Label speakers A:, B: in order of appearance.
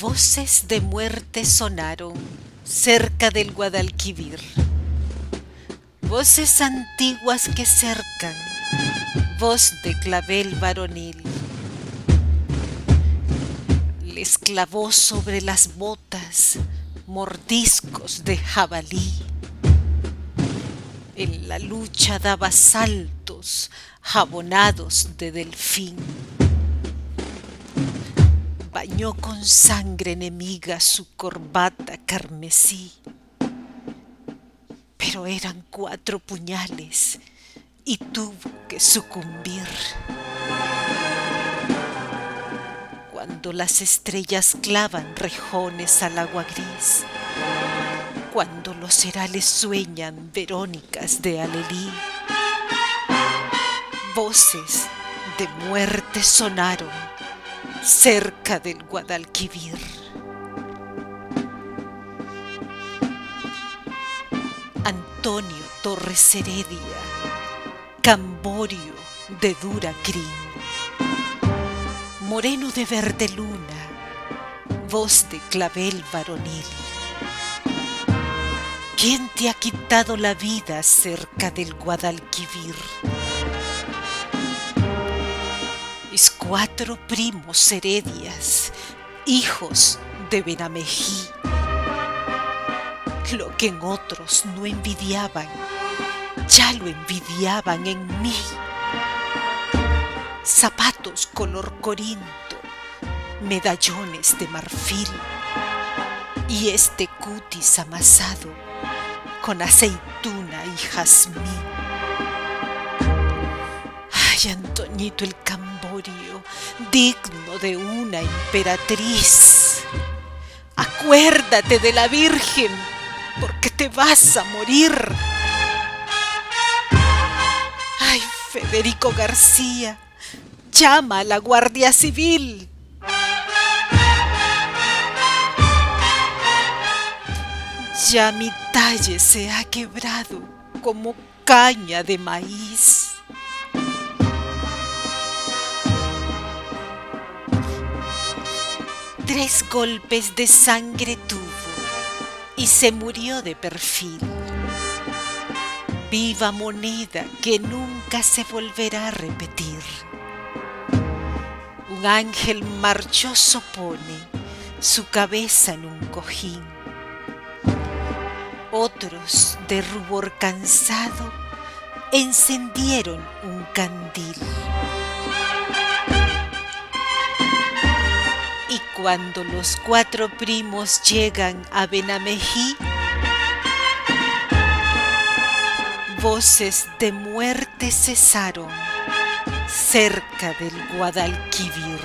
A: Voces de muerte sonaron cerca del Guadalquivir. Voces antiguas que cercan, voz de clavel varonil. Les clavó sobre las botas mordiscos de jabalí. En la lucha daba saltos jabonados de delfín bañó con sangre enemiga su corbata carmesí. Pero eran cuatro puñales y tuvo que sucumbir. Cuando las estrellas clavan rejones al agua gris, cuando los herales sueñan verónicas de alelí, voces de muerte sonaron cerca del Guadalquivir. Antonio Torres Heredia, Camborio de dura crin, moreno de verde luna, voz de clavel varonil. ¿Quién te ha quitado la vida cerca del Guadalquivir? Cuatro primos heredias, hijos de Benamejí. Lo que en otros no envidiaban, ya lo envidiaban en mí. Zapatos color corinto, medallones de marfil y este cutis amasado con aceituna y jazmín. Ay, Antoñito el Digno de una emperatriz. Acuérdate de la Virgen, porque te vas a morir. Ay, Federico García, llama a la Guardia Civil. Ya mi talle se ha quebrado como caña de maíz. Tres golpes de sangre tuvo y se murió de perfil. Viva moneda que nunca se volverá a repetir. Un ángel marchoso pone su cabeza en un cojín. Otros de rubor cansado encendieron un candil. Cuando los cuatro primos llegan a Benamejí, voces de muerte cesaron cerca del Guadalquivir.